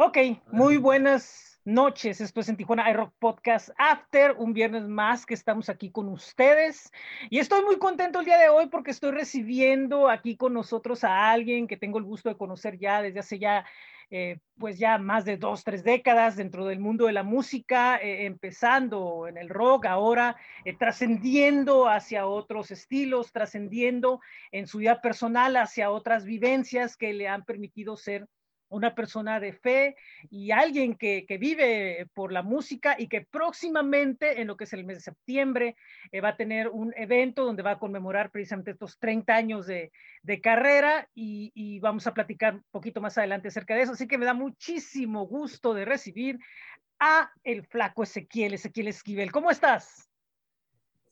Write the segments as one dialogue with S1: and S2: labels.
S1: Ok, muy buenas noches. Esto es en Tijuana iRock Podcast After, un viernes más que estamos aquí con ustedes. Y estoy muy contento el día de hoy porque estoy recibiendo aquí con nosotros a alguien que tengo el gusto de conocer ya desde hace ya, eh, pues ya más de dos, tres décadas dentro del mundo de la música, eh, empezando en el rock, ahora eh, trascendiendo hacia otros estilos, trascendiendo en su vida personal hacia otras vivencias que le han permitido ser una persona de fe y alguien que, vive por la música y que próximamente, en lo que es el mes de septiembre, eh, va a tener un evento donde va a conmemorar precisamente estos 30 años de, carrera y, y, vamos a platicar un poquito más adelante acerca de eso. Así que me da muchísimo gusto de recibir a el flaco Ezequiel, Ezequiel Esquivel. ¿Cómo estás?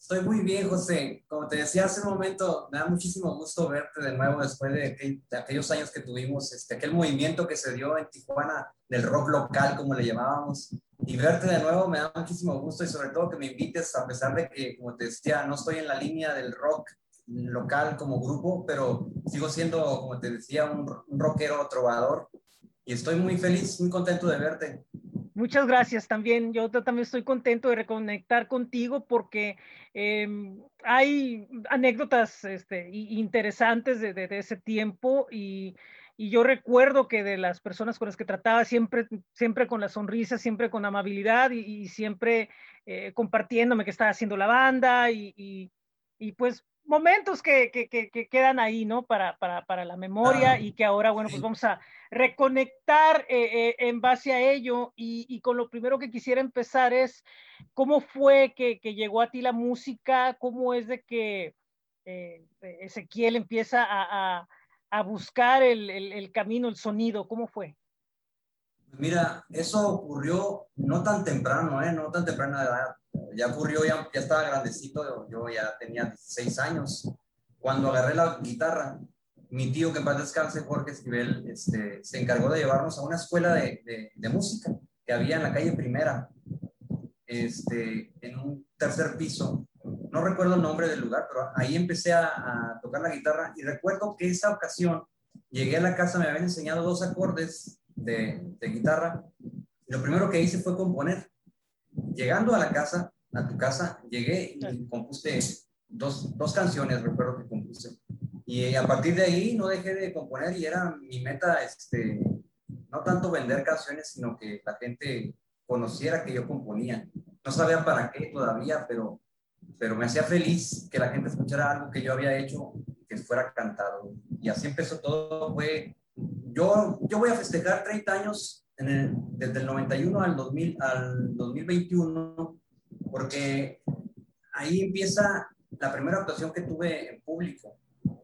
S2: Estoy muy bien, José. Como te decía hace un momento, me da muchísimo gusto verte de nuevo después de, aquellos años que tuvimos, este, aquel movimiento que se dio en Tijuana del rock local, como le llamábamos. Y verte de nuevo me da muchísimo gusto y sobre todo que me invites, a pesar de que, como te decía, no estoy en la línea del rock local como grupo, pero sigo siendo, como te decía, un, un rockero trovador. Y estoy muy feliz, muy contento de verte.
S1: Muchas gracias también. Yo también estoy contento de reconectar contigo porque em, hay anécdotas este, interesantes de, ese tiempo y, yo recuerdo que de las personas con las que trataba siempre, siempre con la sonrisa, siempre con amabilidad y, siempre eh, compartiéndome que estaba haciendo la banda y, y pues momentos que, que, que, quedan ahí, ¿no? Para, para, para la memoria y que ahora, bueno, pues vamos a reconectar eh, eh, en base a ello. Y, y, con lo primero que quisiera empezar es, ¿cómo fue que, llegó a ti la música? ¿Cómo es de que eh, Ezequiel empieza a, a, a buscar el, el, el, camino, el sonido? ¿Cómo fue?
S2: Mira, eso ocurrió no tan temprano, ¿eh? No tan temprano edad ya ocurrió, ya, ya estaba grandecito, yo ya tenía 16 años. Cuando agarré la guitarra, mi tío, que en paz descanse, Jorge Esquivel, este, se encargó de llevarnos a una escuela de, de, música que había en la calle Primera, este, en un tercer piso. No recuerdo el nombre del lugar, pero ahí empecé a, a, tocar la guitarra y recuerdo que esa ocasión llegué a la casa, me habían enseñado dos acordes de, de guitarra. Lo primero que hice fue componer. Llegando a la casa, a tu casa, llegué y compuse dos, dos canciones, recuerdo que compuse. Y a partir de ahí no dejé de componer y era mi meta, este, no tanto vender canciones, sino que la gente conociera que yo componía. No sabía para qué todavía, pero, pero me hacía feliz que la gente escuchara algo que yo había hecho que fuera cantado. Y así empezó todo. Fue, yo, yo voy a festejar 30 años en el, desde el 91 al, 2000, al 2021 porque ahí empieza la primera actuación que tuve en público,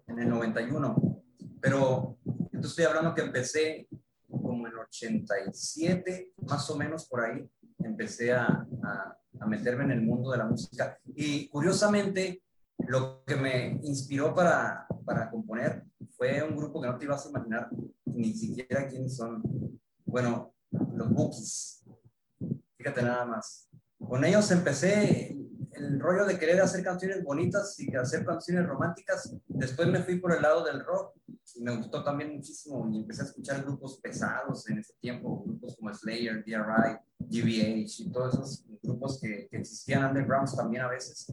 S2: en el 91. Pero yo estoy hablando que empecé como en 87, más o menos por ahí, empecé a, a, a meterme en el mundo de la música. Y curiosamente, lo que me inspiró para, para componer fue un grupo que no te ibas a imaginar ni siquiera quiénes son. Bueno, los Bookies. Fíjate nada más con ellos empecé el rollo de querer hacer canciones bonitas y hacer canciones románticas. Después me fui por el lado del rock y me gustó también muchísimo y empecé a escuchar grupos pesados en ese tiempo, grupos como Slayer, DRI, GBH y todos esos grupos que, existían undergrounds también a veces.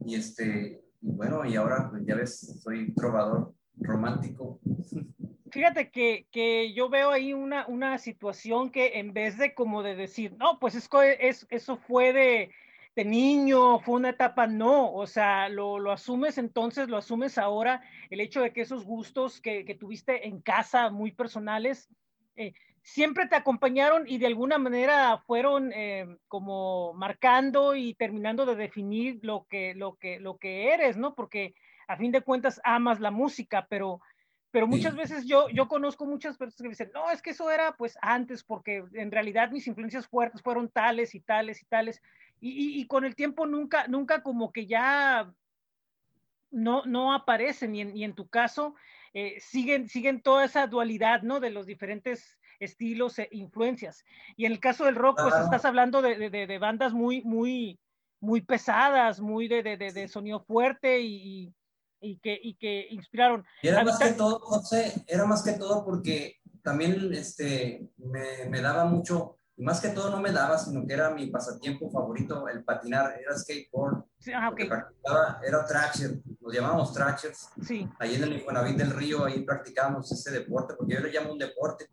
S2: Y este, bueno, y ahora pues, ya ves, soy trovador romántico.
S1: Fíjate que, que, yo veo ahí una, una situación que en vez de como de decir, no, pues es, es eso fue de, de, niño, fue una etapa, no, o sea, lo, lo, asumes entonces, lo asumes ahora, el hecho de que esos gustos que, que tuviste en casa muy personales, eh, siempre te acompañaron y de alguna manera fueron eh, como marcando y terminando de definir lo que, lo, que, lo que eres, ¿no? Porque a fin de cuentas amas la música, pero pero muchas veces yo, yo conozco muchas personas que dicen, no, es que eso era pues antes, porque en realidad mis influencias fuertes fueron tales y tales y tales, y, y, con el tiempo nunca, nunca como que ya no, no aparecen, y en, y en tu caso eh, siguen, siguen toda esa dualidad, ¿no? De los diferentes estilos e influencias. Y en el caso del rock, pues estás hablando de, de, de, bandas muy, muy, muy pesadas, muy de, de sonido fuerte y, y que, y que inspiraron.
S2: Y era más que todo, José, era más que todo porque también este, me, me daba mucho, y más que todo no me daba, sino que era mi pasatiempo favorito, el patinar, era skateboard.
S1: Sí, ah, ok.
S2: Era trasher, nos llamábamos trashers.
S1: Sí.
S2: Ahí en el Infonavit del Río, ahí practicábamos ese deporte, porque yo le llamo un deporte.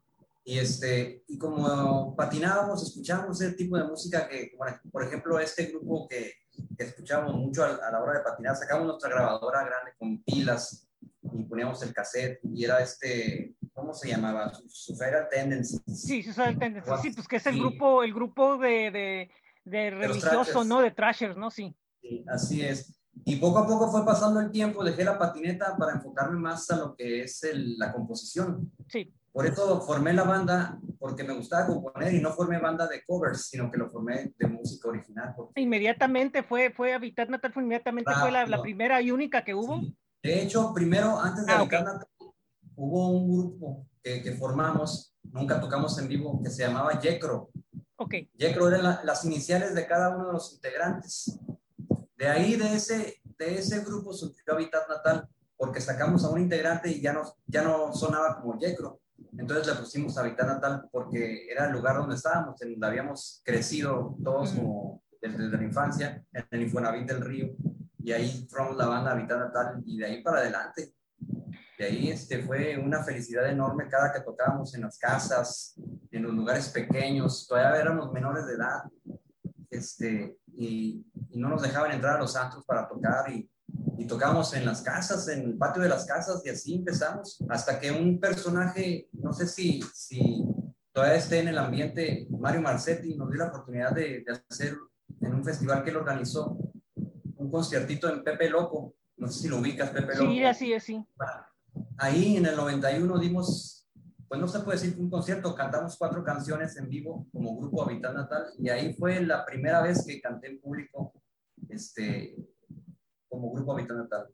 S2: Y, este, y como patinábamos, escuchábamos ese tipo de música que, por ejemplo, este grupo que escuchábamos mucho a, a, la hora de patinar, sacamos nuestra grabadora grande con pilas y poníamos el cassette y era este, ¿cómo se llamaba? Suicidal Tendency.
S1: Sí, Suicidal Tendency, sí, pues que es el sí. grupo, el grupo de, de, de religioso, ¿no? De trashers, ¿no? Sí.
S2: sí. Así es. Y poco a poco fue pasando el tiempo, dejé la patineta para enfocarme más a lo que es el, la composición.
S1: Sí.
S2: Por eso formé la banda, porque me gustaba componer y no formé banda de covers, sino que lo formé de música original. Porque...
S1: Inmediatamente fue, fue Habitat Natal, fue inmediatamente Rápido. fue la, la, primera y única que hubo. Sí.
S2: De hecho, primero, antes de ah, Habitat okay. Natal, hubo un grupo que, que, formamos, nunca tocamos en vivo, que se llamaba Yecro.
S1: Ok.
S2: Yecro eran la, las iniciales de cada uno de los integrantes. De ahí, de ese, de ese grupo surgió Habitat Natal, porque sacamos a un integrante y ya no, ya no sonaba como Yecro. Entonces le pusimos Habitat Natal porque era el lugar donde estábamos, en donde habíamos crecido todos como desde, la infancia, en el Infonavit del Río. Y ahí formamos la banda Habitat Natal y de ahí para adelante. De ahí este, fue una felicidad enorme cada que tocábamos en las casas, en los lugares pequeños. Todavía éramos menores de edad este, y, y no nos dejaban entrar a los santos para tocar y y tocamos en las casas, en el patio de las casas y así empezamos, hasta que un personaje, no sé si, si todavía esté en el ambiente, Mario Marcetti nos dio la oportunidad de, de hacer en un festival que él organizó un conciertito en Pepe Loco, no sé si lo ubicas, Pepe Loco.
S1: Sí, así es, sí.
S2: Ahí en el 91 dimos, pues no se puede decir un concierto, cantamos cuatro canciones en vivo como grupo Habitat Natal y ahí fue la primera vez que canté en público este, como grupo Habitat Natal.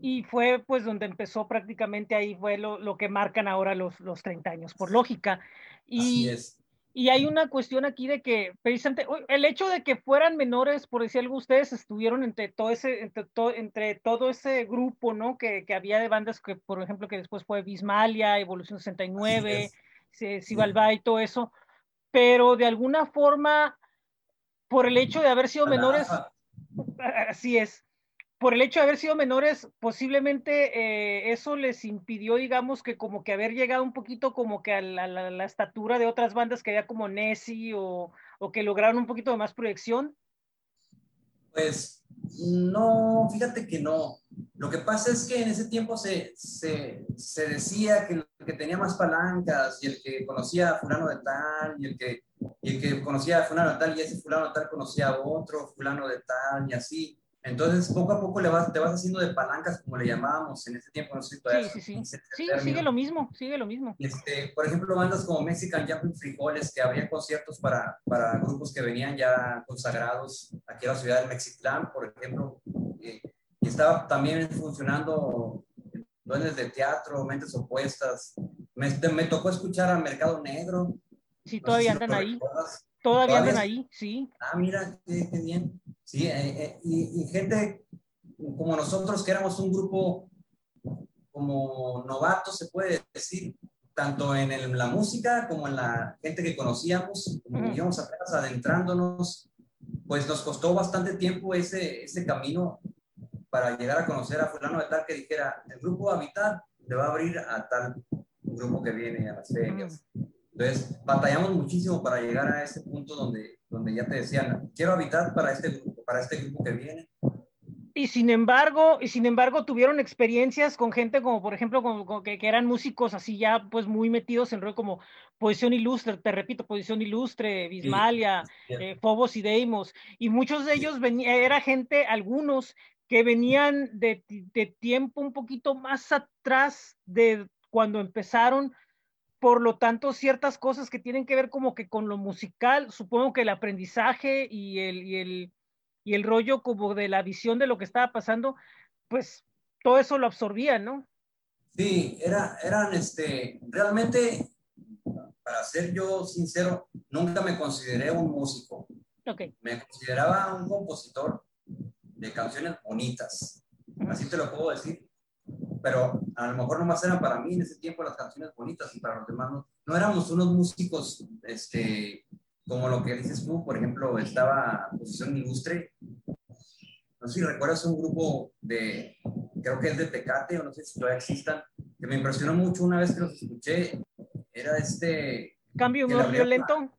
S1: Y fue pues donde empezó prácticamente ahí fue lo, lo que marcan ahora los, los 30 años, por lógica. Y,
S2: Así es.
S1: Y hay una cuestión aquí de que precisamente el hecho de que fueran menores, por decir algo, ustedes estuvieron entre todo ese, entre, to, entre todo ese grupo, ¿no? Que, que, había de bandas que, por ejemplo, que después fue Bismalia, Evolución 69, Sibalba y todo eso, pero de alguna forma, por el hecho de haber sido menores, así es, por el hecho de haber sido menores, posiblemente eh, eso les impidió, digamos, que como que haber llegado un poquito como que a la, estatura de otras bandas que había como Nessie o, que lograron un poquito de más proyección.
S2: Pues no, fíjate que no. Lo que pasa es que en ese tiempo se, se, se decía que el que tenía más palancas y el que conocía a fulano de tal y el que, y el que conocía a fulano de tal y ese fulano de tal conocía a otro fulano de tal y así entonces, poco a poco le vas, te vas haciendo de palancas, como le llamábamos en ese tiempo. No sé si
S1: todavía sí, sí, sí. Sí, sigue lo mismo, sigue lo mismo.
S2: Este, por ejemplo, bandas como Mexican Jumping Frijoles, que había conciertos para, para grupos que venían ya consagrados aquí a la ciudad de Mexitlán, por ejemplo. Eh, y estaba también funcionando duendes de teatro, mentes opuestas. Me, me tocó escuchar a Mercado Negro.
S1: Sí, todavía no sé si andan ahí. Recuerdas. Todavía andan ahí, sí.
S2: Ah, mira, qué, qué bien. Sí, eh, eh, y, y, gente como nosotros, que éramos un grupo como novatos, se puede decir, tanto en, el, en la música como en la gente que conocíamos, como uh -huh. íbamos apenas adentrándonos, pues nos costó bastante tiempo ese, ese camino para llegar a conocer a fulano de tal que dijera, el grupo Habitat le va a abrir a tal grupo que viene a las ferias. Uh -huh. Entonces, batallamos muchísimo para llegar a ese punto donde, donde ya te decían, quiero habitar para este grupo, para este grupo que viene.
S1: Y sin embargo, y sin embargo tuvieron experiencias con gente como, por ejemplo, con, con que, que, eran músicos así ya pues muy metidos en rol como Posición Ilustre, te repito, Posición Ilustre, Bismalia, sí. Eh, Fobos y Deimos, y muchos de ellos venía, era gente, algunos que venían de, de tiempo un poquito más atrás de cuando empezaron, por lo tanto, ciertas cosas que tienen que ver como que con lo musical, supongo que el aprendizaje y el, y el, y el rollo como de la visión de lo que estaba pasando, pues todo eso lo absorbían, ¿no?
S2: Sí, era, eran, este, realmente, para ser yo sincero, nunca me consideré un músico.
S1: Okay.
S2: Me consideraba un compositor de canciones bonitas, así te lo puedo decir. Pero a lo mejor nomás eran para mí en ese tiempo las canciones bonitas y para los demás no. No éramos unos músicos, este, como lo que dices tú, por ejemplo, estaba Posición Ilustre. No sé si recuerdas un grupo de, creo que es de Tecate, o no sé si todavía existan, que me impresionó mucho una vez que los escuché. Era este.
S1: Cambio humor violento.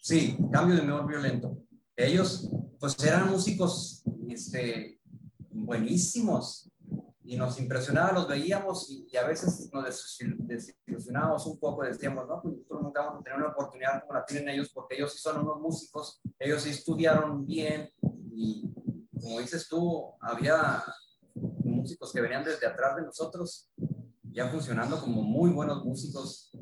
S2: Sí, cambio de humor violento. Ellos, pues eran músicos este, buenísimos y nos impresionaba, los veíamos y, a veces nos desilusionábamos un poco, decíamos, no, pues nosotros nunca vamos a tener una oportunidad como la tienen ellos, porque ellos sí son unos músicos, ellos sí estudiaron bien y como dices tú, había músicos que venían desde atrás de nosotros, ya funcionando como muy buenos músicos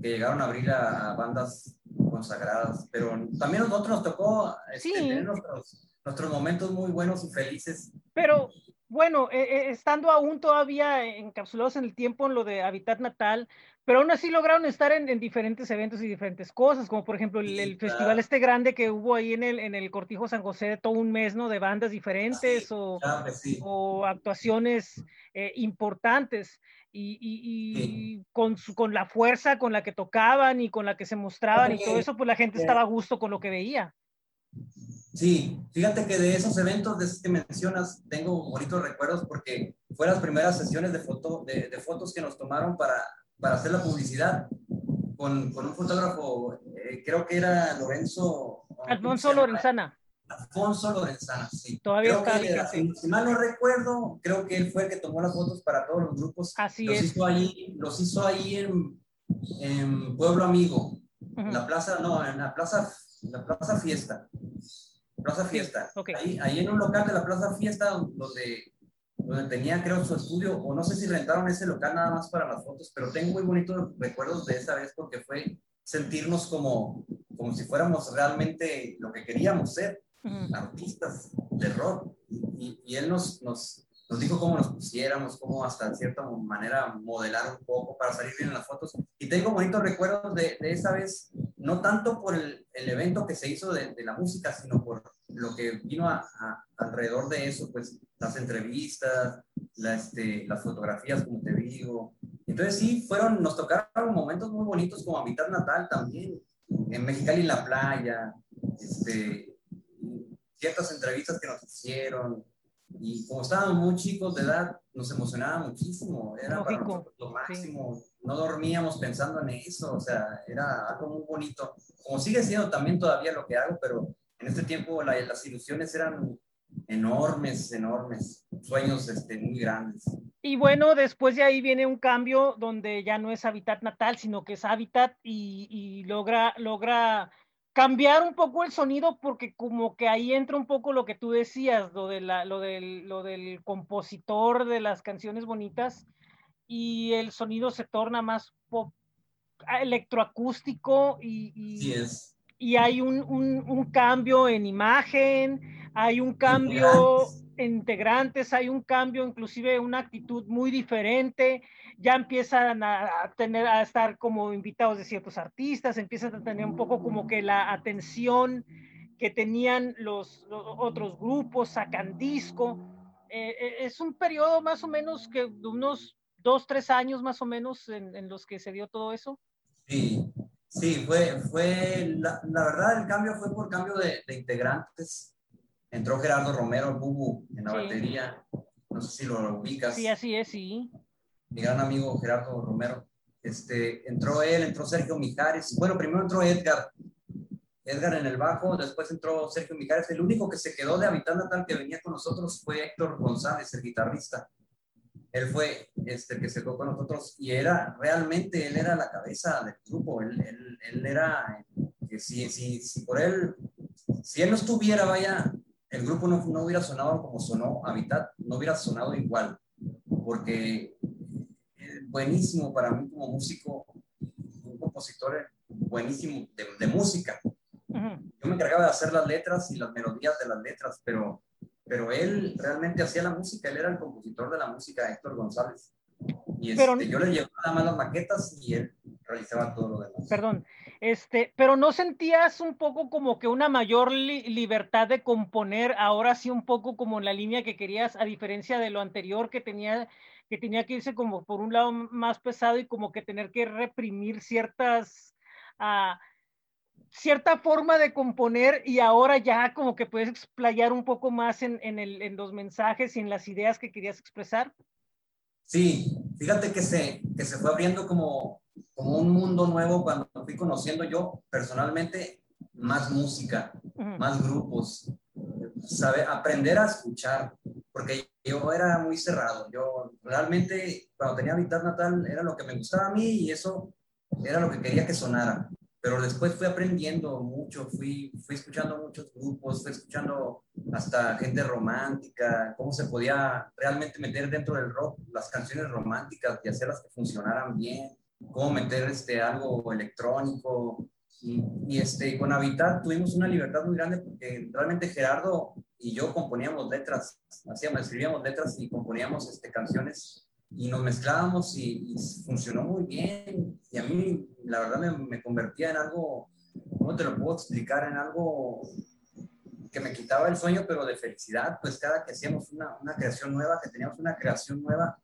S2: que llegaron a abrir a, bandas consagradas, pero también a nosotros nos tocó este, tener nuestros, nuestros momentos muy buenos y felices.
S1: Pero bueno, eh, eh, estando aún todavía encapsulados en el tiempo en lo de Habitat Natal, pero aún así lograron estar en, diferentes eventos y diferentes cosas, como por ejemplo el, festival este grande que hubo ahí en el, en el Cortijo San José de todo un mes, ¿no? De bandas diferentes o, o, actuaciones eh, importantes y, con, con la fuerza con la que tocaban y con la que se mostraban y todo eso, pues la gente estaba a gusto con lo que veía.
S2: Sí, fíjate que de esos eventos de esos que mencionas tengo bonitos recuerdos porque fue las primeras sesiones de, foto, de, fotos que nos tomaron para, para hacer la publicidad con, con un fotógrafo, eh, creo que era Lorenzo.
S1: Alfonso Lorenzana.
S2: Alfonso Lorenzana, sí.
S1: Todavía
S2: está si, si, mal no recuerdo, creo que él fue el que tomó las fotos para todos los grupos.
S1: Así
S2: los
S1: es.
S2: Hizo ahí, los hizo ahí en, en Pueblo Amigo, en la plaza, no, en la plaza, la plaza Fiesta. Plaza Fiesta. Ahí, ahí, en un local de la Plaza Fiesta donde, donde tenía, creo, su estudio, o no sé si rentaron ese local nada más para las fotos, pero tengo muy bonitos recuerdos de esa vez porque fue sentirnos como, como si fuéramos realmente lo que queríamos ser, artistas de rock. Y, y él nos, nos, nos dijo cómo nos pusiéramos, cómo hasta en cierta manera modelar un poco para salir bien en las fotos. Y tengo bonitos recuerdos de, de esa vez, no tanto por el, evento que se hizo de, la música, sino por lo que vino alrededor de eso, pues las entrevistas, este, las fotografías, como te digo. Entonces sí, fueron, nos tocaron momentos muy bonitos como a mitad natal también, en Mexicali en la playa, este, ciertas entrevistas que nos hicieron, y como estábamos muy chicos de edad, nos emocionaba muchísimo, era para nosotros lo máximo, no dormíamos pensando en eso, o sea, era algo muy bonito, como sigue siendo también todavía lo que hago, pero en este tiempo las ilusiones eran enormes, enormes, sueños este, muy grandes.
S1: Y bueno, después de ahí viene un cambio donde ya no es hábitat natal, sino que es hábitat y, y logra, logra cambiar un poco el sonido porque como que ahí entra un poco lo que tú decías, lo, de la, lo, del, lo del compositor de las canciones bonitas y el sonido se torna más pop, electroacústico y, y, y hay un, un, un, cambio en imagen, hay un cambio en integrantes, hay un cambio, inclusive una actitud muy diferente, ya empiezan a, tener, a estar como invitados de ciertos artistas, empiezan a tener un poco como que la atención que tenían los, otros grupos, sacan disco. Eh, eh, es un periodo más o menos que de unos dos, tres años más o menos en, en los que se dio todo eso.
S2: Sí, sí, fue, fue la, la verdad el cambio fue por cambio de, de integrantes entró Gerardo Romero, Bubu, en la batería. No sé si lo ubicas.
S1: Sí, así es, sí.
S2: Mi gran amigo Gerardo Romero. Este, entró él, entró Sergio Mijares. Bueno, primero entró Edgar. Edgar en el bajo, después entró Sergio Mijares. El único que se quedó de habitante tal que venía con nosotros fue Héctor González, el guitarrista. Él fue este, que se quedó con nosotros y era realmente, él era la cabeza del grupo. Él, él, él era, que si, si, si por él, si él no estuviera, vaya, el grupo no, no, hubiera sonado como sonó Habitat, no hubiera sonado igual, porque es buenísimo para mí como músico, un compositor buenísimo de, música. Yo me encargaba de hacer las letras y las melodías de las letras, pero, pero él realmente hacía la música, él era el compositor de la música, Héctor González. Y este, yo le llevaba nada más las maquetas y él realizaba todo lo demás.
S1: Perdón, este, pero no sentías un poco como que una mayor li libertad de componer, ahora sí un poco como la línea que querías, a diferencia de lo anterior que tenía, que tenía que irse como por un lado más pesado y como que tener que reprimir ciertas, uh, cierta forma de componer y ahora ya como que puedes explayar un poco más en, en, en los mensajes y en las ideas que querías expresar.
S2: Sí, fíjate que se, que se fue abriendo como, como un mundo nuevo cuando fui conociendo yo personalmente más música, más grupos, sabe, aprender a escuchar, porque yo era muy cerrado. Yo realmente, cuando tenía mitad natal, era lo que me gustaba a mí y eso era lo que quería que sonara. Pero después fui aprendiendo mucho, fui, fui escuchando muchos grupos, fui escuchando hasta gente romántica, cómo se podía realmente meter dentro del rock las canciones románticas y hacerlas que funcionaran bien, cómo meter este, algo electrónico, y, este, con Habitat tuvimos una libertad muy grande porque realmente Gerardo y yo componíamos letras, hacíamos, escribíamos letras y componíamos este, canciones y nos mezclábamos y, funcionó muy bien. Y a mí, la verdad, me, me, convertía en algo, ¿cómo te lo puedo explicar? En algo que me quitaba el sueño, pero de felicidad, pues cada que hacíamos una, una creación nueva, que teníamos una creación nueva,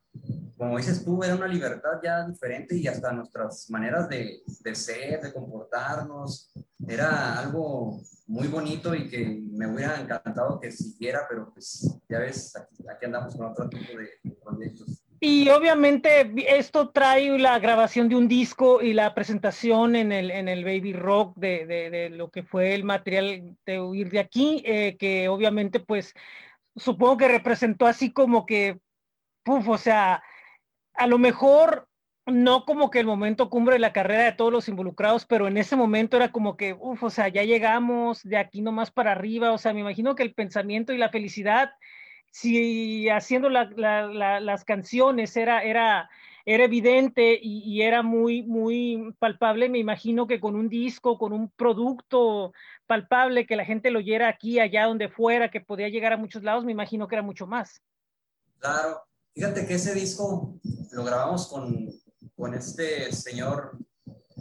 S2: como dices tú, era una libertad ya diferente y hasta nuestras maneras de, de, ser, de comportarnos, era algo muy bonito y que me hubiera encantado que siguiera, pero pues ya ves, aquí, andamos con otro tipo de, proyectos.
S1: Y obviamente esto trae la grabación de un disco y la presentación en el, en el Baby Rock de, de, de lo que fue el material de huir de aquí, eh, que obviamente pues supongo que representó así como que, puf, o sea, a lo mejor no como que el momento cumbre de la carrera de todos los involucrados, pero en ese momento era como que, uff, o sea, ya llegamos de aquí nomás para arriba, o sea, me imagino que el pensamiento y la felicidad, si haciendo las canciones era, era, era evidente y, y, era muy, muy palpable, me imagino que con un disco, con un producto palpable, que la gente lo oyera aquí, allá, donde fuera, que podía llegar a muchos lados, me imagino que era mucho más.
S2: Claro, Fíjate que ese disco lo grabamos con, con este señor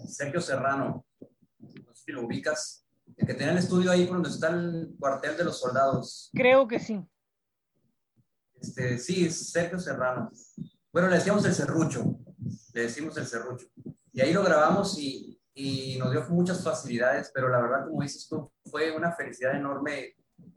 S2: Sergio Serrano, no sé si lo ubicas, el que tenía el estudio ahí donde está el cuartel de los soldados.
S1: Creo que sí.
S2: Este, sí, Sergio Serrano. Bueno, le decíamos el serrucho, le decimos el serrucho. Y ahí lo grabamos y, y nos dio muchas facilidades, pero la verdad, como dices tú, fue una felicidad enorme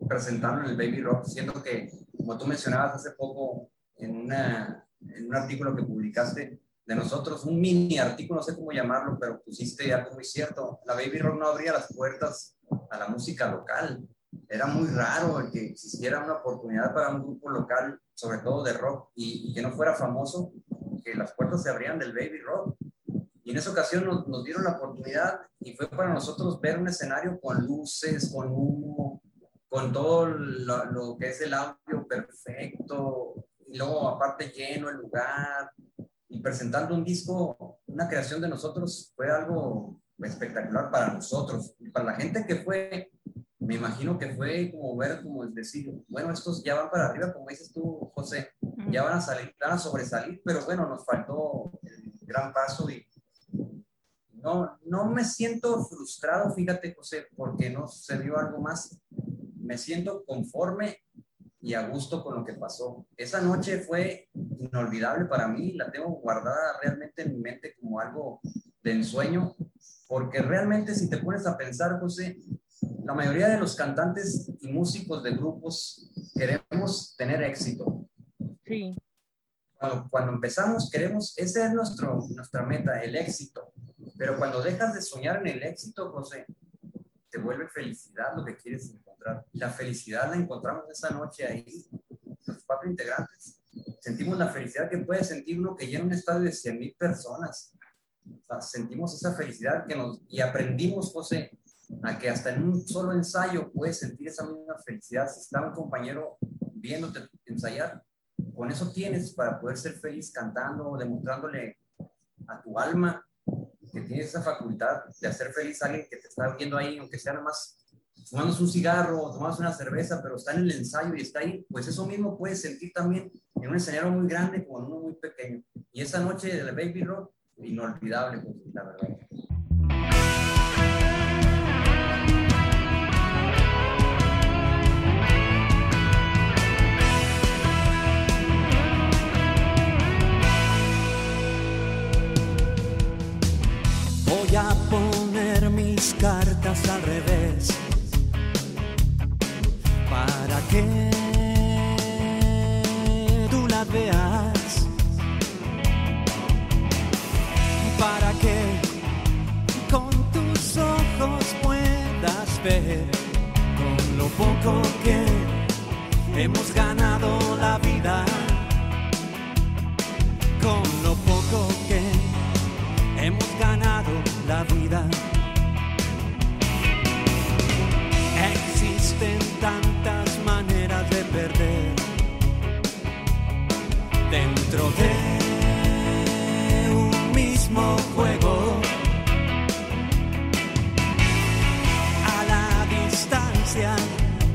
S2: presentarlo en el Baby Rock, siendo que, como tú mencionabas hace poco, en, una, en un artículo que publicaste de nosotros, un mini artículo, no sé cómo llamarlo, pero pusiste algo muy cierto. La Baby Rock no abría las puertas a la música local. Era muy raro que existiera una oportunidad para un grupo local, sobre todo de rock, y, y que no fuera famoso, que las puertas se abrían del Baby Rock. Y en esa ocasión nos, nos, dieron la oportunidad y fue para nosotros ver un escenario con luces, con humo, con todo lo, lo que es el audio perfecto, y luego aparte lleno el lugar y presentando un disco, una creación de nosotros, fue algo espectacular para nosotros. Y para la gente que fue, me imagino que fue como ver, como decir, bueno, estos ya van para arriba, como dices tú, José, ya van a salir, van a sobresalir, pero bueno, nos faltó el gran paso y no, no me siento frustrado, fíjate, José, porque no se vio algo más. Me siento conforme y a gusto con lo que pasó. Esa noche fue inolvidable para mí, la tengo guardada realmente en mi mente como algo de ensueño, porque realmente si te pones a pensar, José, la mayoría de los cantantes y músicos de grupos queremos tener éxito.
S1: Sí.
S2: Cuando, cuando empezamos, queremos, esa es nuestro, nuestra meta, el éxito. Pero cuando dejas de soñar en el éxito, José, te vuelve felicidad lo que quieres encontrar. La felicidad la encontramos esa noche ahí, los cuatro integrantes. Sentimos la felicidad que puede sentir uno que llena un estadio de 100 mil personas. sentimos esa felicidad que nos, y aprendimos, José, a que hasta en un solo ensayo puedes sentir esa misma felicidad. Si está un compañero viéndote ensayar, con eso tienes para poder ser feliz cantando, demostrándole a tu alma que tienes esa facultad de hacer feliz a alguien que te está viendo ahí, aunque sea nada más tomándose un cigarro, tomándose una cerveza, pero está en el ensayo y está ahí, pues eso mismo puede sentir también en un escenario muy grande como en uno muy pequeño. Y esa noche del Baby Rock, inolvidable, pues, la verdad. Voy a poner con lo poco que hemos ganado la vida, con lo poco que hemos ganado la vida. Existen tantas maneras de perder dentro de un mismo juego.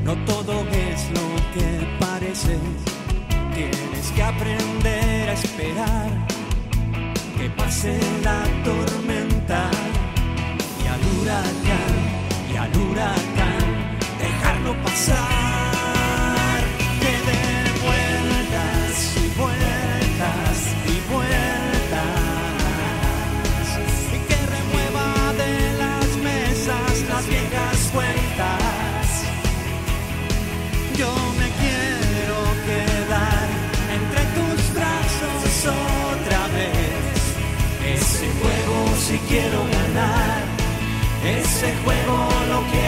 S2: No todo es lo que parece. Tienes que aprender a esperar que pase la tormenta y al huracán, y al huracán, dejarlo pasar. Que dé vueltas y vueltas y vueltas. Quiero ganar, ese juego lo quiero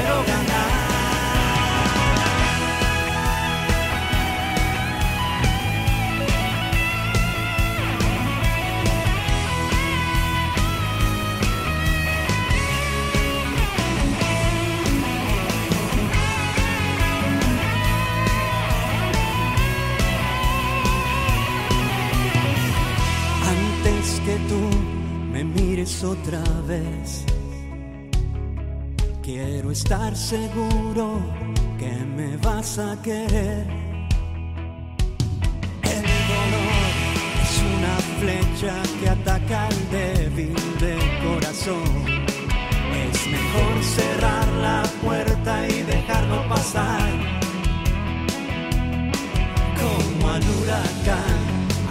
S2: otra vez, quiero estar seguro que me vas a querer. El dolor es una flecha que ataca al débil del corazón. Es mejor cerrar la puerta y dejarlo pasar como al huracán,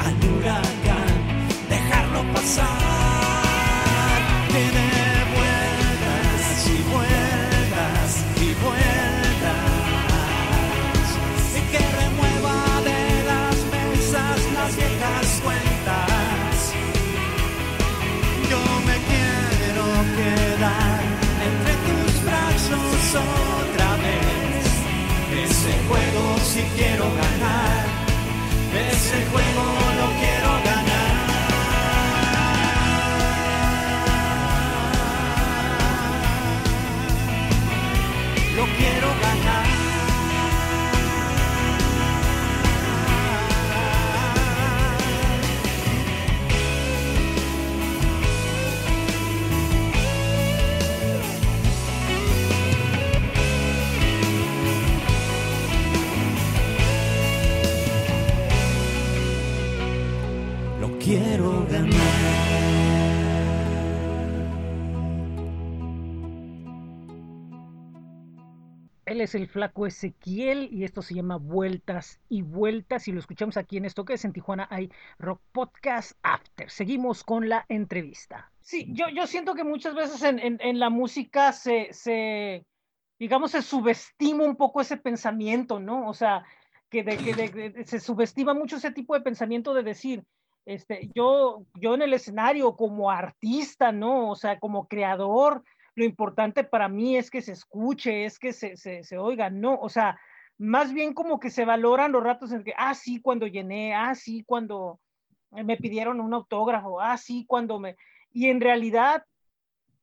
S2: al huracán, dejarlo pasar. Otra vez. Ese juego si quiero ganar,
S1: Es el flaco Ezequiel y esto se llama Vueltas y Vueltas y lo escuchamos aquí en esto que es en Tijuana hay Rock Podcast After. Seguimos con la entrevista. Sí, yo, yo siento que muchas veces en, en, la música se, se, digamos, se subestima un poco ese pensamiento, ¿no? O sea, que, de, que se subestima mucho ese tipo de pensamiento de decir, este, yo, yo en el escenario como artista, ¿no? O sea, como creador, lo importante para mí es que se escuche, es que se, se, se, oiga, no, o sea, más bien como que se valoran los ratos en que, ah, sí, cuando llené, ah, sí, cuando me pidieron un autógrafo, ah, sí, cuando me... Y en realidad,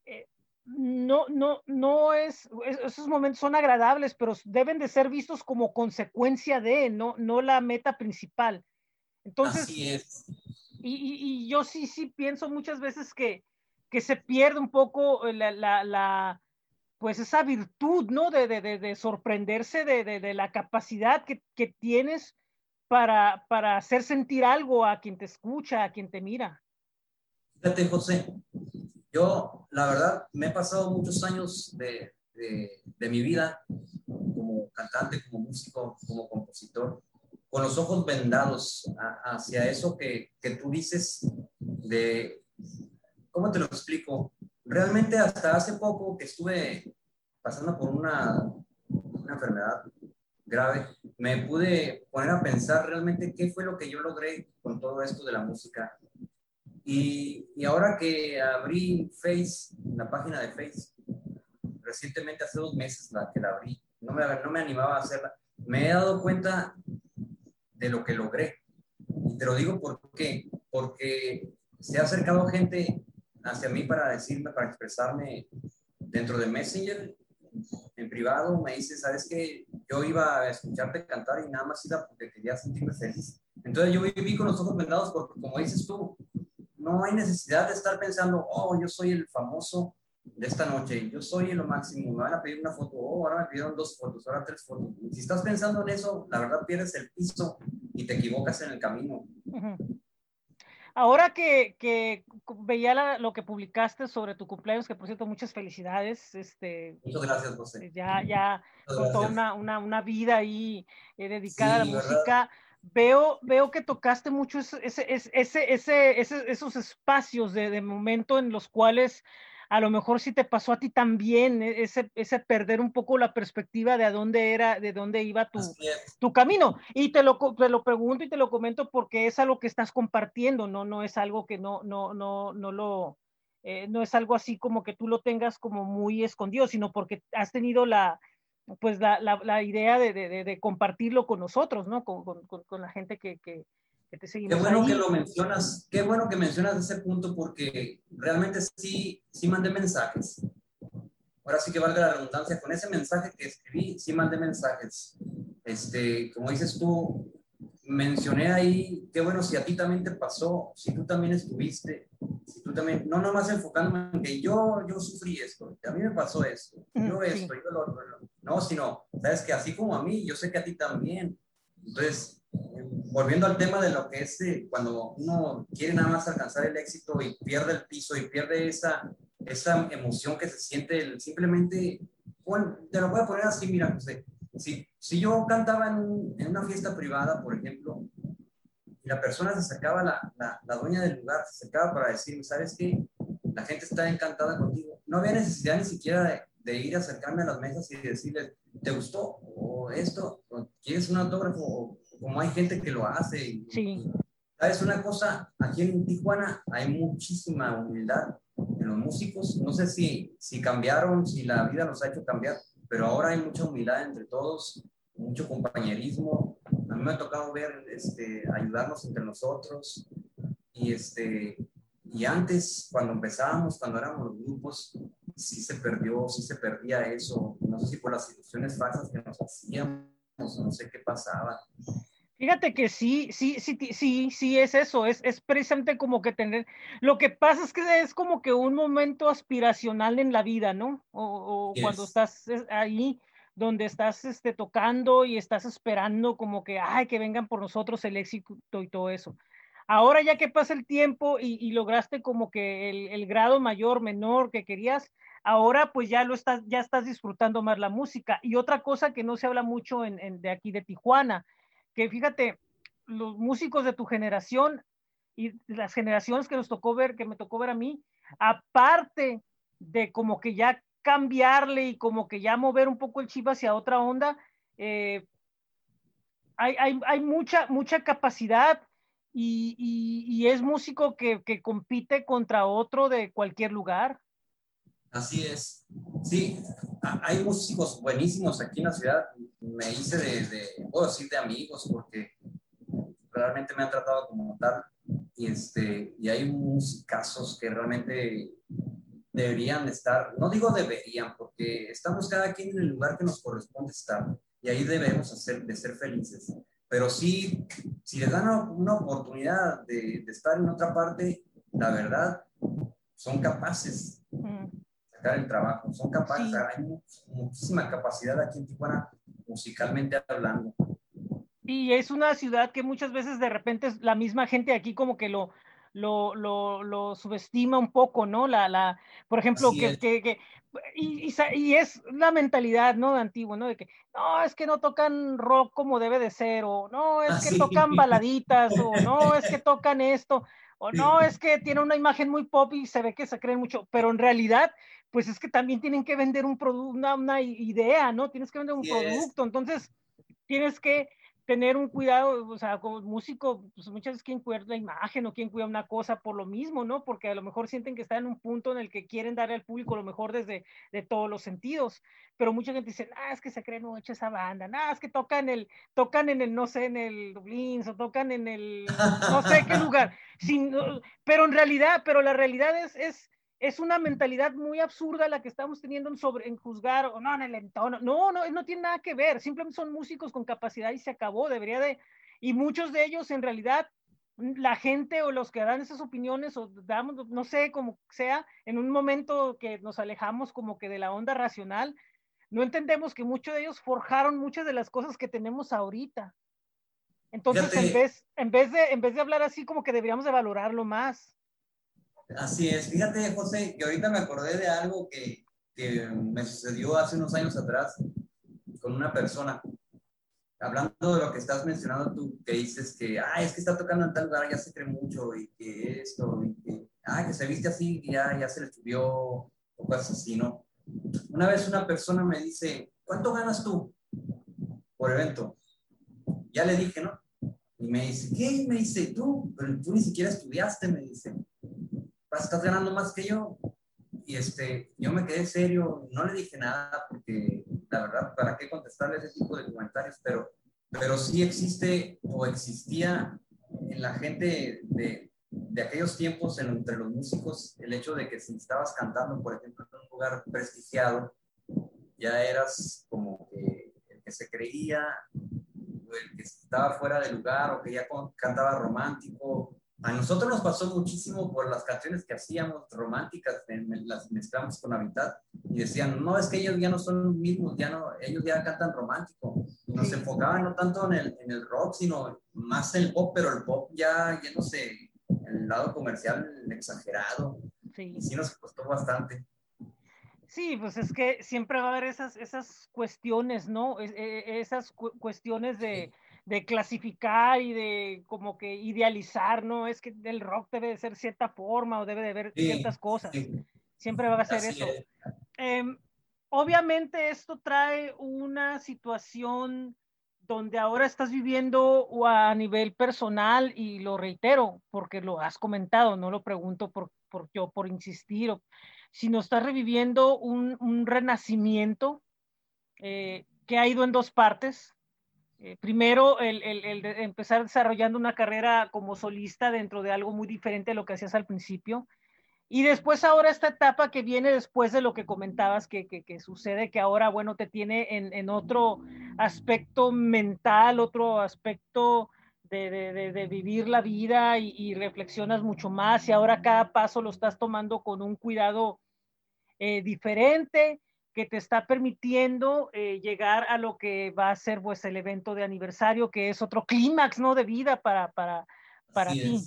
S1: eh, no, no, no es, esos momentos son agradables, pero deben de ser vistos como consecuencia de, no, no la meta principal. Entonces,
S3: Así es.
S1: Y, y, y yo sí, sí pienso muchas veces que, que se pierde un poco la, la, la pues esa virtud, ¿no? De, de, de sorprenderse de, de, la capacidad que, que tienes para, para, hacer sentir algo a quien te escucha, a quien te mira.
S3: Fíjate, José, yo la verdad me he pasado muchos años de, de mi vida como cantante, como músico, como compositor, con los ojos vendados a, hacia eso que, que tú dices de ¿cómo te lo explico?
S2: realmente hasta hace poco que estuve pasando por una, una enfermedad grave, me pude poner a pensar realmente qué fue lo que yo logré con todo esto de la música. Y, y ahora que abrí Face, la página de Face, recientemente hace dos meses la que la abrí, no me, no me animaba a hacerla, me he dado cuenta de lo que logré. Y te lo digo por qué, porque se ha acercado gente hacia mí para decirme, para expresarme dentro de Messenger, en privado, me dice, ¿sabes qué? Yo iba a escucharte cantar y nada más iba porque quería sentirme feliz. Entonces yo viví con los ojos vendados porque, como dices tú, no hay necesidad de estar pensando, oh, yo soy el famoso de esta noche, yo soy lo máximo, me van a pedir una foto, oh, ahora me pidieron dos fotos, ahora tres fotos. Si estás pensando en eso, la verdad pierdes el piso y te equivocas en el camino.
S1: Ahora que, que veía lo que publicaste sobre tu cumpleaños, que por cierto, muchas felicidades. Este,
S2: Muchas gracias, José.
S1: Ya, ya con toda una, una, una, vida ahí eh, dedicada a la música. Veo, veo que tocaste mucho ese, ese, ese, ese, esos espacios de, de momento en los cuales a lo mejor sí te pasó a ti también, e, ese, ese perder un poco la perspectiva de a dónde era, de dónde iba tu, tu camino. Y te lo, te lo pregunto y te lo comento porque es algo que estás compartiendo, no, no es algo que no, no, no, no lo, eh, no es algo así como que tú lo tengas como muy escondido, sino porque has tenido la, pues la, la, la idea de, de, de, compartirlo con nosotros, ¿no? Con, con, con la gente que, que,
S2: Qué bueno que lo mencionas, qué bueno que mencionas ese punto porque realmente sí, sí mandé mensajes. Ahora sí que valga la redundancia, con ese mensaje que escribí, sí mandé mensajes. Este, como dices tú, mencioné ahí, qué bueno si a ti también te pasó, si tú también estuviste, si tú también, no nomás enfocándome en que yo, yo sufrí esto, que a mí me pasó esto, yo esto, yo lo otro, no, sino, sabes que así como a mí, yo sé que a ti también. Entonces, volviendo al tema de lo que es eh, cuando uno quiere nada más alcanzar el éxito y pierde el piso y pierde esa, esa emoción que se siente simplemente, bueno, te lo voy a poner así, mira, José, si, si yo cantaba en, en, una fiesta privada, por ejemplo, y la persona se sacaba, la, la, la dueña del lugar se sacaba para decirme, ¿sabes qué? La gente está encantada contigo. No había necesidad ni siquiera de, de ir a acercarme a las mesas y decirles, ¿te gustó? O esto, o ¿quieres un autógrafo? O, como hay gente que lo hace.
S1: Sí.
S2: ¿Sabes una cosa? Aquí en Tijuana hay muchísima humildad en los músicos. No sé si, si cambiaron, si la vida nos ha hecho cambiar, pero ahora hay mucha humildad entre todos, mucho compañerismo. A mí me ha tocado ver, este, ayudarnos entre nosotros. Y, este, y antes, cuando empezábamos, cuando éramos los grupos, sí se perdió, sí se perdía eso. No sé si por las ilusiones falsas que nos hacíamos no sé qué pasaba.
S1: Fíjate que sí, sí, sí, sí, sí es eso, es, es precisamente como que tener, lo que pasa es que es como que un momento aspiracional en la vida, ¿no? O, o yes. cuando estás ahí, donde estás este, tocando y estás esperando como que, ay, que vengan por nosotros el éxito y todo eso. Ahora ya que pasa el tiempo y, y lograste como que el, el, grado mayor, menor que querías, ahora pues ya lo estás, ya estás disfrutando más la música. Y otra cosa que no se habla mucho en, de aquí de Tijuana, que fíjate, los músicos de tu generación y las generaciones que nos tocó ver, que me tocó ver a mí, aparte de como que ya cambiarle y como que ya mover un poco el chip hacia otra onda, eh, hay, hay, hay, mucha, mucha capacidad y, y, y es músico que, que compite contra otro de cualquier lugar.
S2: Así es. Sí, hay músicos buenísimos aquí en la ciudad. Me hice de, de, puedo decir, de amigos, porque realmente me han tratado como tal. Y, este, y hay musicazos que realmente deberían estar, no digo deberían, porque estamos cada quien en el lugar que nos corresponde estar. Y ahí debemos hacer, de ser felices. Pero sí, si les dan una oportunidad de, de estar en otra parte, la verdad, son capaces. Mm el trabajo. Son capaces, sí. hay muchísima capacidad aquí en Tijuana, musicalmente hablando.
S1: Y es una ciudad que muchas veces de repente la misma gente aquí como que lo, lo, lo, lo subestima un poco, ¿no? La, la, por ejemplo, que, que, que, y, y, y, es la mentalidad, ¿no? De antiguo, ¿no? De que, no, es que no tocan rock como debe de ser, o no, es que tocan baladitas, o no, es que tocan esto. O no, es que tiene una imagen muy pop y se ve que se creen mucho, pero en realidad, pues es que también tienen que vender un producto, una, una, idea, ¿no? Tienes que vender un producto, entonces tienes que tener un cuidado, o sea, como músico, pues muchas veces quieren cuidar la imagen o quieren cuidar una cosa por lo mismo, ¿no? Porque a lo mejor sienten que están en un punto en el que quieren darle al público lo mejor desde de todos los sentidos, pero mucha gente dice, ah, es que se creen mucho esa banda, ah, es que tocan el, tocan en el, no sé, en el Dublín, o tocan en el, no sé qué lugar, Sin, pero en realidad, pero la realidad es, es, es una mentalidad muy absurda la que estamos teniendo en, sobre, en juzgar o no, en el entorno. No, no, no tiene nada que ver. Simplemente son músicos con capacidad y se acabó. Debería de. Y muchos de ellos, en realidad, la gente o los que dan esas opiniones o damos, no sé, como sea, en un momento que nos alejamos como que de la onda racional, no entendemos que muchos de ellos forjaron muchas de las cosas que tenemos ahorita. Entonces, en vez, en, vez de, en vez de hablar así, como que deberíamos de valorarlo más.
S2: Así es. Fíjate, José, que ahorita me acordé de algo que, que me sucedió hace unos años atrás con una persona. Hablando de lo que estás mencionando tú, que dices que, ah, es que está tocando en tal lugar, ya se cree mucho, y que esto, y que, ah, que se viste así, ya, ya se le subió, o cosas así, ¿no? Una vez una persona me dice, ¿cuánto ganas tú por evento? Ya le dije, ¿no? Y me dice, ¿qué? Me dice, tú, pero tú ni siquiera estudiaste, me dice estás ganando más que yo. Y este, yo me quedé serio, no le dije nada porque la verdad, ¿para qué contestarle ese tipo de comentarios? Pero, pero sí existe o existía en la gente de, de aquellos tiempos entre los músicos el hecho de que si estabas cantando, por ejemplo, en un lugar prestigiado, ya eras como que el que se creía, o el que estaba fuera de lugar, o que ya cantaba romántico, a nosotros nos pasó muchísimo por las canciones que hacíamos románticas, las mezclamos con Habitat y decían, no, es que ellos ya no son los mismos, ya no, ellos ya cantan romántico. Nos enfocaban no tanto en el, en el rock, sino más en el pop, pero el pop ya yéndose el lado comercial exagerado. Sí. Y sí nos costó bastante.
S1: Sí, pues es que siempre va a haber esas, esas cuestiones, ¿no? E, esas cuestiones de de clasificar y de como que idealizar, ¿no? Es que el rock debe de ser cierta forma o debe de haber ciertas cosas. Siempre va a ser eso. Em, obviamente esto trae una situación donde ahora estás viviendo a nivel personal y lo reitero porque lo has comentado, no lo pregunto por, por yo por insistir, sino estás reviviendo un, un renacimiento eh, que ha ido en dos partes. Eh, primero, el, de empezar desarrollando una carrera como solista dentro de algo muy diferente a lo que hacías al principio. Y después ahora esta etapa que viene después de lo que comentabas, que, que, sucede, que ahora, bueno, te tiene en, en otro aspecto mental, otro aspecto de, de, de vivir la vida y, y, reflexionas mucho más y ahora cada paso lo estás tomando con un cuidado eh, diferente que te está permitiendo eh, llegar a lo que va a ser pues el evento de aniversario, que es otro clímax, ¿no? De vida para, para, para ti.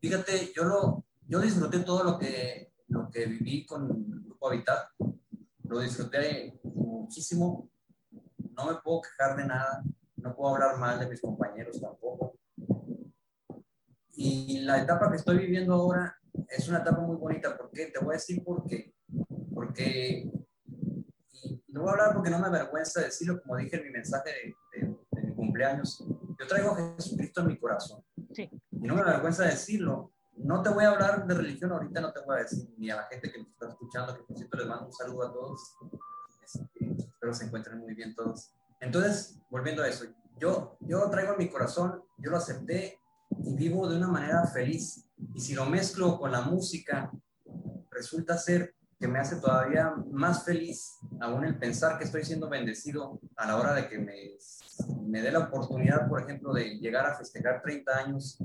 S2: Fíjate, yo, lo, yo disfruté todo lo que, lo que viví con el Grupo Habitat, lo disfruté muchísimo, no me puedo quejar de nada, no puedo hablar mal de mis compañeros tampoco. Y la etapa que estoy viviendo ahora es una etapa muy bonita, porque te voy a decir por qué. Porque no voy a hablar porque no me avergüenza decirlo, como dije en mi mensaje de, mi cumpleaños. Yo traigo a Jesucristo en mi corazón. Sí. Y no me avergüenza decirlo. No te voy a hablar de religión ahorita, no te voy a decir ni a la gente que me está escuchando, que por cierto les mando un saludo a todos. Este, espero se encuentren muy bien todos. Entonces, volviendo a eso, yo, yo traigo en mi corazón, yo lo acepté y vivo de una manera feliz. Y si lo mezclo con la música, resulta ser que me hace todavía más feliz aún el pensar que estoy siendo bendecido a la hora de que me, me dé la oportunidad, por ejemplo, de llegar a festejar 30 años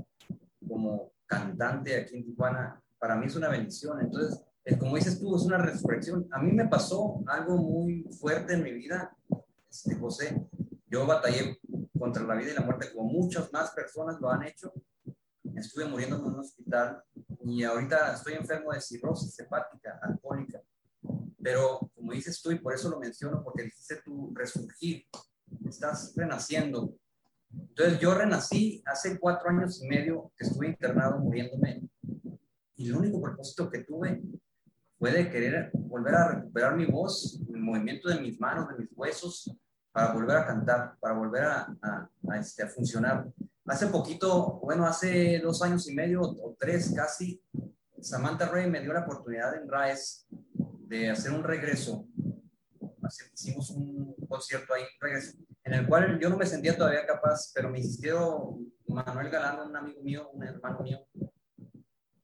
S2: como cantante aquí en Tijuana. Para mí es una bendición. Entonces, como dices tú, es una resurrección. A mí me pasó algo muy fuerte en mi vida, este, José. Yo batallé contra la vida y la muerte como muchas más personas lo han hecho. Estuve muriendo en un hospital y ahorita estoy enfermo de cirrosis hepática, alcohólica. Pero como dices tú, y por eso lo menciono, porque dijiste tú resurgir, estás renaciendo. Entonces yo renací hace cuatro años y medio que estuve internado muriéndome y el único propósito que tuve fue de querer volver a recuperar mi voz, el movimiento de mis manos, de mis huesos, para volver a cantar, para volver a, a, este, a funcionar. Hace poquito, bueno, hace dos años y medio o tres casi, Samantha Ray me dio la oportunidad en RAES de hacer un regreso. Hicimos un concierto ahí, en el cual yo no me sentía todavía capaz, pero me insistió Manuel Galán, un amigo mío, un hermano mío,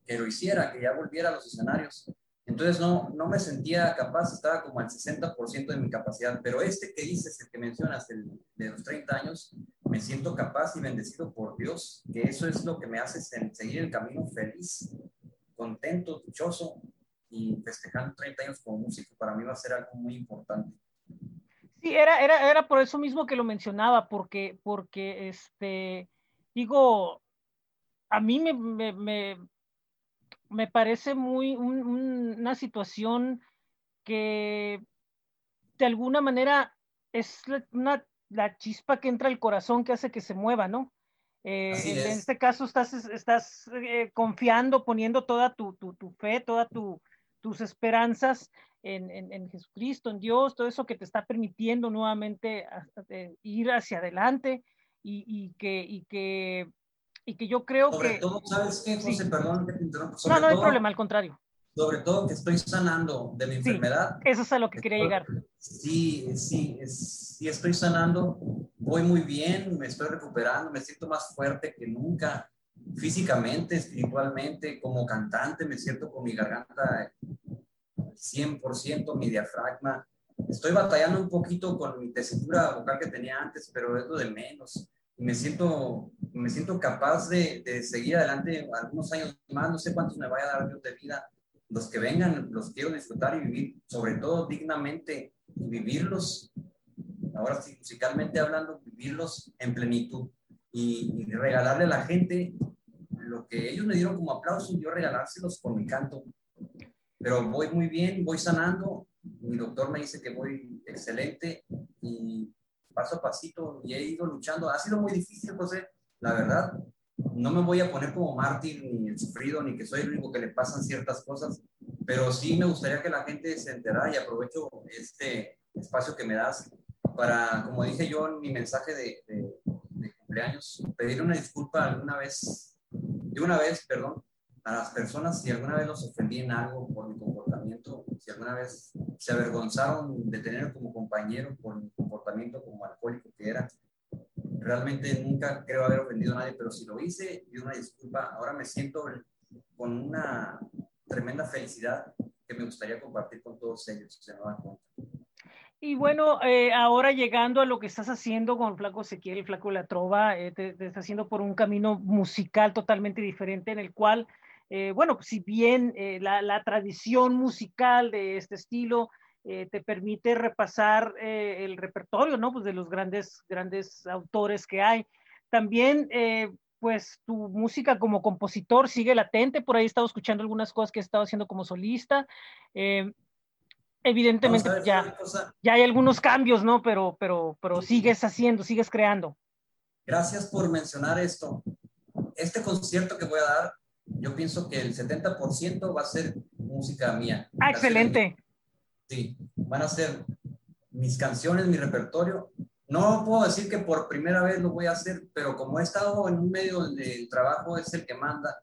S2: que lo hiciera, que ya volviera a los escenarios. Entonces no, no me sentía capaz, estaba como al 60% de mi capacidad, pero este que dices, el que mencionas, de los 30 años, me siento capaz y bendecido por Dios, que eso es lo que me hace seguir el camino feliz, contento, dichoso y festejando 30 años como músico, para mí va a ser algo muy importante.
S1: Sí, era, era, era por eso mismo que lo mencionaba, porque, porque este, digo, a mí me, me me parece muy una situación que de alguna manera es una, la chispa que entra al corazón que hace que se mueva, ¿no? Eh, en, este caso estás, estás eh, confiando, poniendo toda tu, tu, tu fe, todas tu, tus esperanzas en, en, Jesucristo, en Dios, todo eso que te está permitiendo nuevamente ir hacia adelante y, y, que, y que y que yo creo
S2: sobre
S1: que...
S2: Todo, ¿Sabes qué, José? Perdón que te interrumpa.
S1: no, no hay problema, al contrario.
S2: Sobre todo que estoy sanando de mi enfermedad.
S1: Eso es a lo que quería llegar.
S2: Sí, sí, sí estoy sanando, voy muy bien, me estoy recuperando, me siento más fuerte que nunca, físicamente, espiritualmente, como cantante, me siento con mi garganta 100%, mi diafragma. Estoy batallando un poquito con mi tesitura vocal que tenía antes, pero es lo de menos. Me siento, me siento capaz de, seguir adelante algunos años más, no sé cuántos me vaya a dar Dios de vida, los que vengan los quiero disfrutar y vivir, sobre todo dignamente, y vivirlos, ahora sí, musicalmente hablando, vivirlos en plenitud. Y, regalarle a la gente lo que ellos me dieron como aplauso, yo regalárselos con mi canto. Pero voy muy bien, voy sanando, mi doctor me dice que voy excelente y paso a pasito y he ido luchando. Ha sido muy difícil, José, la verdad. No me voy a poner como mártir ni el sufrido, ni que soy el único que le pasan ciertas cosas, pero sí me gustaría que la gente se enterara y aprovecho este espacio que me das para, como dije yo en mi mensaje de, de, de cumpleaños, pedir una disculpa alguna vez, de una vez, perdón, a las personas si alguna vez los ofendí en algo por mi comportamiento, si alguna vez se avergonzaron de tener como compañero por mi comportamiento como alcohólico que era. Realmente nunca creo haber ofendido a nadie, pero si lo hice, pido una disculpa. Ahora me siento con una tremenda felicidad que me gustaría compartir con todos ellos. Se me.
S1: Y bueno, eh, ahora llegando a lo que estás haciendo con Flaco Ezequiel, el Flaco La Trova, eh, te, estás haciendo por un camino musical totalmente diferente en el cual eh, bueno, si bien eh, la, tradición musical de este estilo te permite repasar el repertorio, ¿no? Pues de los grandes, grandes autores que hay. También, pues tu música como compositor sigue latente, por ahí he estado escuchando algunas cosas que he estado haciendo como solista. Evidentemente ya, ya hay algunos cambios, ¿no? Pero, pero, pero sigues haciendo, sigues creando.
S2: Gracias por mencionar esto. Este concierto que voy a dar yo pienso que el 70% va a ser música mía.
S1: Ah, excelente.
S2: Sí, van a ser mis canciones, mi repertorio. No puedo decir que por primera vez lo voy a hacer, pero como he estado en un medio donde el trabajo es el que manda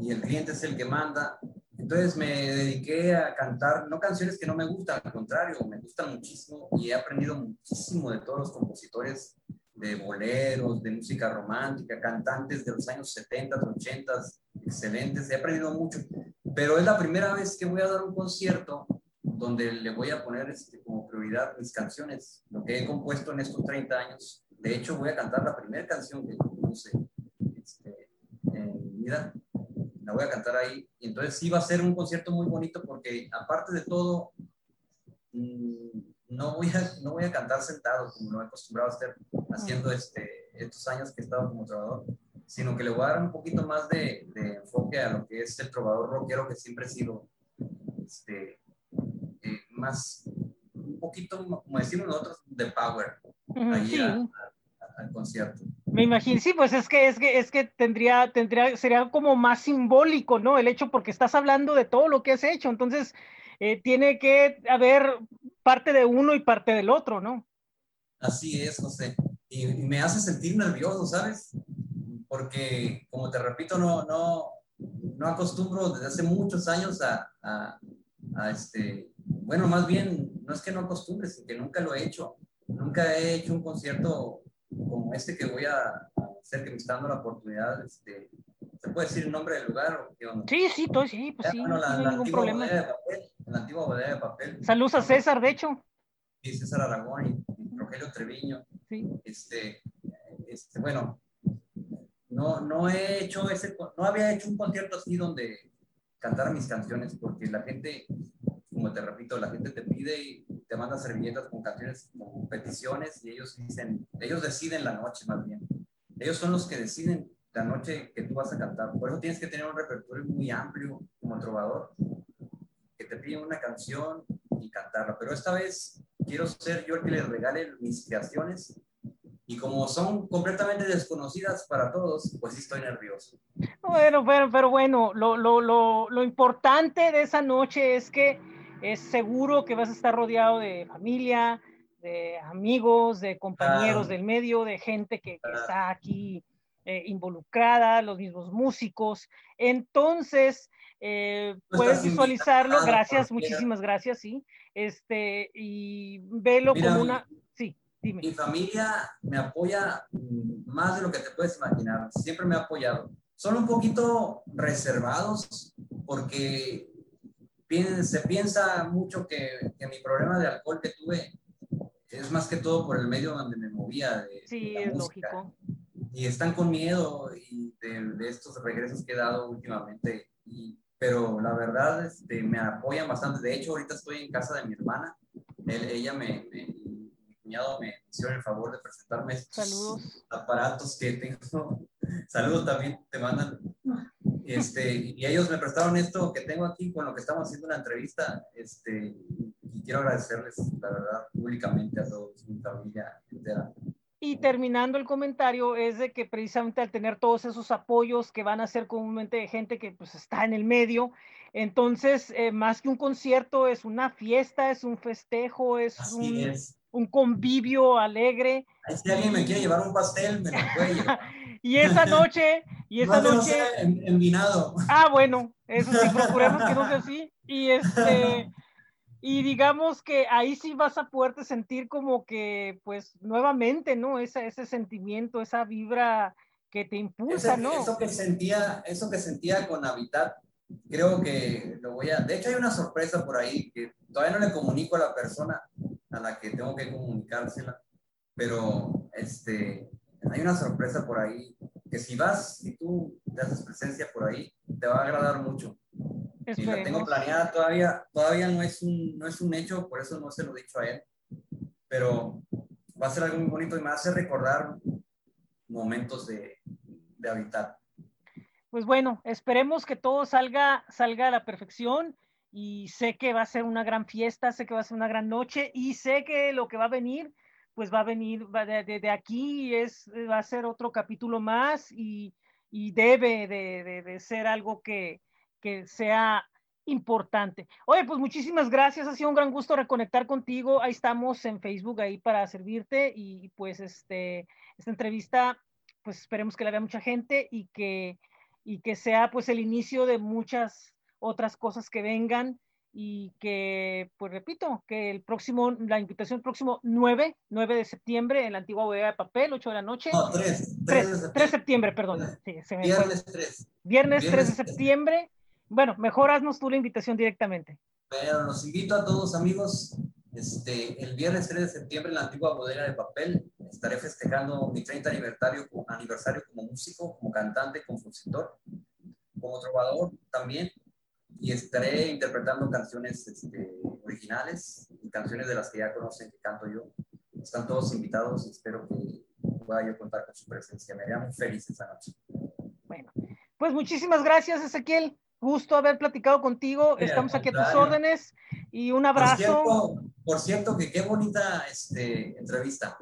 S2: y el cliente es el que manda, entonces me dediqué a cantar, no canciones que no me gustan, al contrario, me gustan muchísimo y he aprendido muchísimo de todos los compositores de boleros, de música romántica, cantantes de los años 70, 80, excelentes, he aprendido mucho, pero es la primera vez que voy a dar un concierto donde le voy a poner este, como prioridad mis canciones, lo que he compuesto en estos 30 años. De hecho, voy a cantar la primera canción que compuse este, en mi vida, la voy a cantar ahí. Y entonces sí va a ser un concierto muy bonito porque aparte de todo, mmm, no voy a, no voy a cantar sentado como lo he acostumbrado a estar haciendo este, estos años que he estado como trovador, sino que le voy a dar un poquito más de, de enfoque a lo que es el trovador rockero que siempre he sido este, eh, más, un poquito, como decimos nosotros, de power, ahí al concierto.
S1: Me imagino, sí, pues es que, es que, es que tendría, tendría, sería como más simbólico, ¿no? El hecho porque estás hablando de todo lo que has hecho, entonces eh, tiene que haber parte de uno y parte del otro, ¿no?
S2: Así es, José. Y, me hace sentir nervioso, ¿sabes? Porque, como te repito, no, no, no acostumbro desde hace muchos años a, a, este, bueno, más bien, no es que no acostumbre, sino que nunca lo he hecho. Nunca he hecho un concierto este que voy a hacer, que me está dando la oportunidad, este, ¿se puede decir el nombre del lugar? O
S1: Sí, sí, todo, sí, pues sí, no hay ningún problema.
S2: De papel, la antigua bodega de papel.
S1: Saludos a César, de hecho.
S2: Sí, César Aragón y, Rogelio Treviño.
S1: Sí.
S2: Este, este, bueno, no, no he hecho ese, no había hecho un concierto así donde cantar mis canciones porque la gente, como te repito, la gente te pide y te manda servilletas con canciones, con peticiones y ellos dicen, ellos deciden la noche más bien. Ellos son los que deciden la noche que tú vas a cantar. Por eso tienes que tener un repertorio muy amplio como trovador, que te piden una canción y cantarla. Pero esta vez quiero ser yo el que les regale mis creaciones y como son completamente desconocidas para todos, pues sí estoy nervioso.
S1: Bueno, pero, pero bueno, lo, lo, lo, lo importante de esa noche es que es seguro que vas a estar rodeado de familia, de amigos, de compañeros del medio, de gente que, está aquí eh, involucrada, los mismos músicos. Entonces, eh, puedes visualizarlo, gracias, muchísimas gracias, sí. Este, y velo como una. Sí, dime.
S2: Mi familia me apoya más de lo que te puedes imaginar, siempre me ha apoyado. Son un poquito reservados porque se piensa mucho que, que, mi problema de alcohol que tuve es más que todo por el medio donde me movía. De,
S1: sí, es lógico.
S2: Y están con miedo y de, estos regresos que he dado últimamente. Y, pero la verdad este, me apoyan bastante. De hecho, ahorita estoy en casa de mi hermana. ella me, mi cuñado me hizo el favor de presentarme estos aparatos que tengo. Saludos también, te mandan este, y ellos me prestaron esto que tengo aquí con lo que estamos haciendo una entrevista. Este, y quiero agradecerles, la verdad, públicamente a todos, mi familia entera.
S1: Y terminando el comentario es de que precisamente al tener todos esos apoyos que van a ser comúnmente de gente que pues está en el medio, entonces eh, más que un concierto es una fiesta, es un festejo, es, un, un, convivio alegre.
S2: si alguien me quiere llevar un pastel, me lo puede llevar.
S1: Y esa noche, y esa noche.
S2: envinado.
S1: Ah, bueno, eso sí, procuremos que no sea así. Y este, y digamos que ahí sí vas a poderte sentir como que, pues, nuevamente, ¿no? Ese, ese sentimiento, esa vibra que te impulsa, ¿no?
S2: Eso que sentía, eso que sentía con Habitat, creo que lo voy a. De hecho, hay una sorpresa por ahí que todavía no le comunico a la persona a la que tengo que comunicársela, pero este hay una sorpresa por ahí, que si vas, y tú te haces presencia por ahí, te va a agradar mucho. Y la tengo planeada todavía, todavía no es, un, no es un hecho, por eso no se lo he dicho a él, pero va a ser algo muy bonito y me hace recordar momentos de, de habitar.
S1: Pues bueno, esperemos que todo salga, salga a la perfección y sé que va a ser una gran fiesta, sé que va a ser una gran noche y sé que lo que va a venir pues va a venir de, aquí, es, va a ser otro capítulo más y, y debe de, de, ser algo que, que sea importante. Oye, pues muchísimas gracias, ha sido un gran gusto reconectar contigo. Ahí estamos en Facebook ahí para servirte y pues este esta entrevista pues esperemos que la vea mucha gente y que y que sea pues el inicio de muchas otras cosas que vengan y que, pues repito, que el próximo, la invitación el próximo 9, 9 de septiembre en la antigua bodega de papel, 8 de la noche.
S2: No, 3.
S1: 3, de septiembre, perdón. Sí,
S2: se me Viernes 3.
S1: Viernes, 3 de septiembre. Bueno, mejor haznos tú la invitación directamente.
S2: Pero los invito a todos, amigos. Este, el viernes 3 de septiembre en la antigua bodega de papel estaré festejando mi 30 aniversario, aniversario como músico, como cantante, compositor, como trovador también y estaré interpretando canciones este, originales y canciones de las que ya conocen que canto yo. Están todos invitados y espero que pueda yo contar con su presencia. Me haría muy feliz esta noche.
S1: Bueno, pues muchísimas gracias, Ezequiel. Gusto haber platicado contigo. Estamos aquí a tus órdenes y un abrazo.
S2: Por cierto, que qué bonita este, entrevista.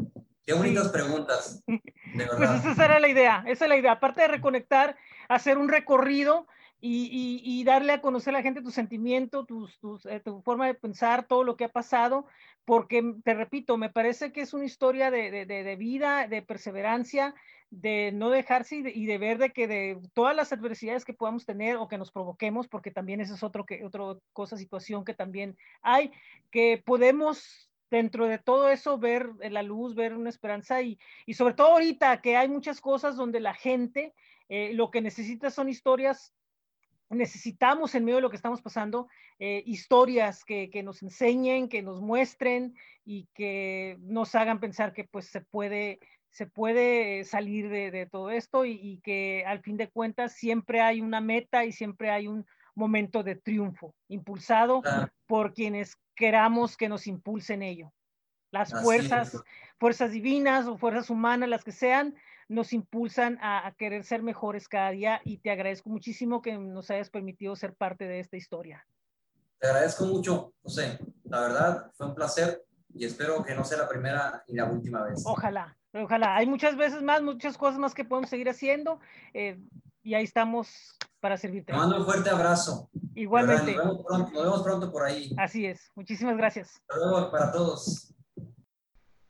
S2: Qué bonitas preguntas.
S1: pues esa era la idea, esa es la idea. Aparte de reconectar, hacer un recorrido y, y, darle a conocer a la gente tu sentimiento, tus, tus, eh, tu forma de pensar, todo lo que ha pasado, porque te repito, me parece que es una historia de, de, de vida, de perseverancia, de no dejarse y de, ver de que de todas las adversidades que podamos tener o que nos provoquemos, porque también esa es otro que, otra cosa, situación que también hay, que podemos dentro de todo eso ver la luz, ver una esperanza y, y sobre todo ahorita que hay muchas cosas donde la gente eh, lo que necesita son historias necesitamos en medio de lo que estamos pasando eh, historias que, que, nos enseñen, que nos muestren y que nos hagan pensar que pues se puede, se puede salir de, de todo esto y, y, que al fin de cuentas siempre hay una meta y siempre hay un momento de triunfo impulsado por quienes queramos que nos impulsen ello. Las fuerzas, fuerzas divinas o fuerzas humanas, las que sean, nos impulsan a, querer ser mejores cada día y te agradezco muchísimo que nos hayas permitido ser parte de esta historia.
S2: Te agradezco mucho, José. La verdad, fue un placer y espero que no sea la primera y la última vez.
S1: Ojalá, ojalá. Hay muchas veces más, muchas cosas más que podemos seguir haciendo eh, y ahí estamos para servirte.
S2: Te mando un fuerte abrazo.
S1: Igualmente.
S2: Nos vemos, pronto, nos vemos pronto por ahí.
S1: Así es. Muchísimas gracias.
S2: Hasta luego para todos.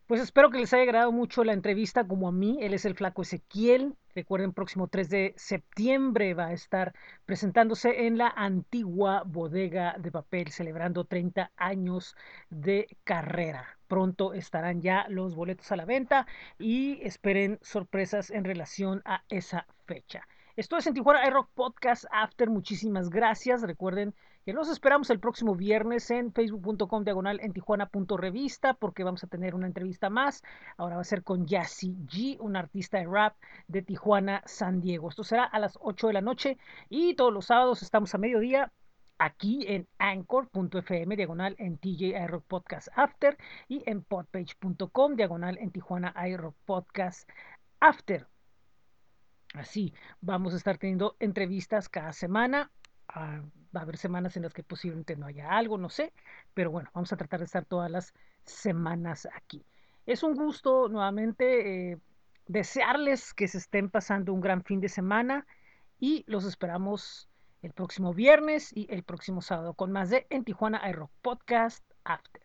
S1: Pues espero que les haya agradado mucho la entrevista como a mí. Él es el flaco Ezequiel. Recuerden, próximo 3 de septiembre va a estar presentándose en la antigua bodega de papel, celebrando 30 años de carrera. Pronto estarán ya los boletos a la venta y esperen sorpresas en relación a esa fecha. Esto es en Tijuana iRock Podcast After. Muchísimas gracias. Recuerden que los esperamos el próximo viernes en facebook.com diagonal en tijuana.revista porque vamos a tener una entrevista más. Ahora va a ser con Yassi G, un artista de rap de Tijuana, San Diego. Esto será a las 8 de la noche y todos los sábados estamos a mediodía aquí en anchor.fm diagonal en TJ iRock Podcast After y en podpage.com diagonal en Tijuana iRock Podcast After. Así, vamos a estar teniendo entrevistas cada semana. Ah, va a haber semanas en las que posiblemente no haya algo, no sé, pero bueno, vamos a tratar de estar todas las semanas aquí. Es un gusto nuevamente eh, desearles que se estén pasando un gran fin de semana y los esperamos el próximo viernes y el próximo sábado con más de En Tijuana iRock Podcast After.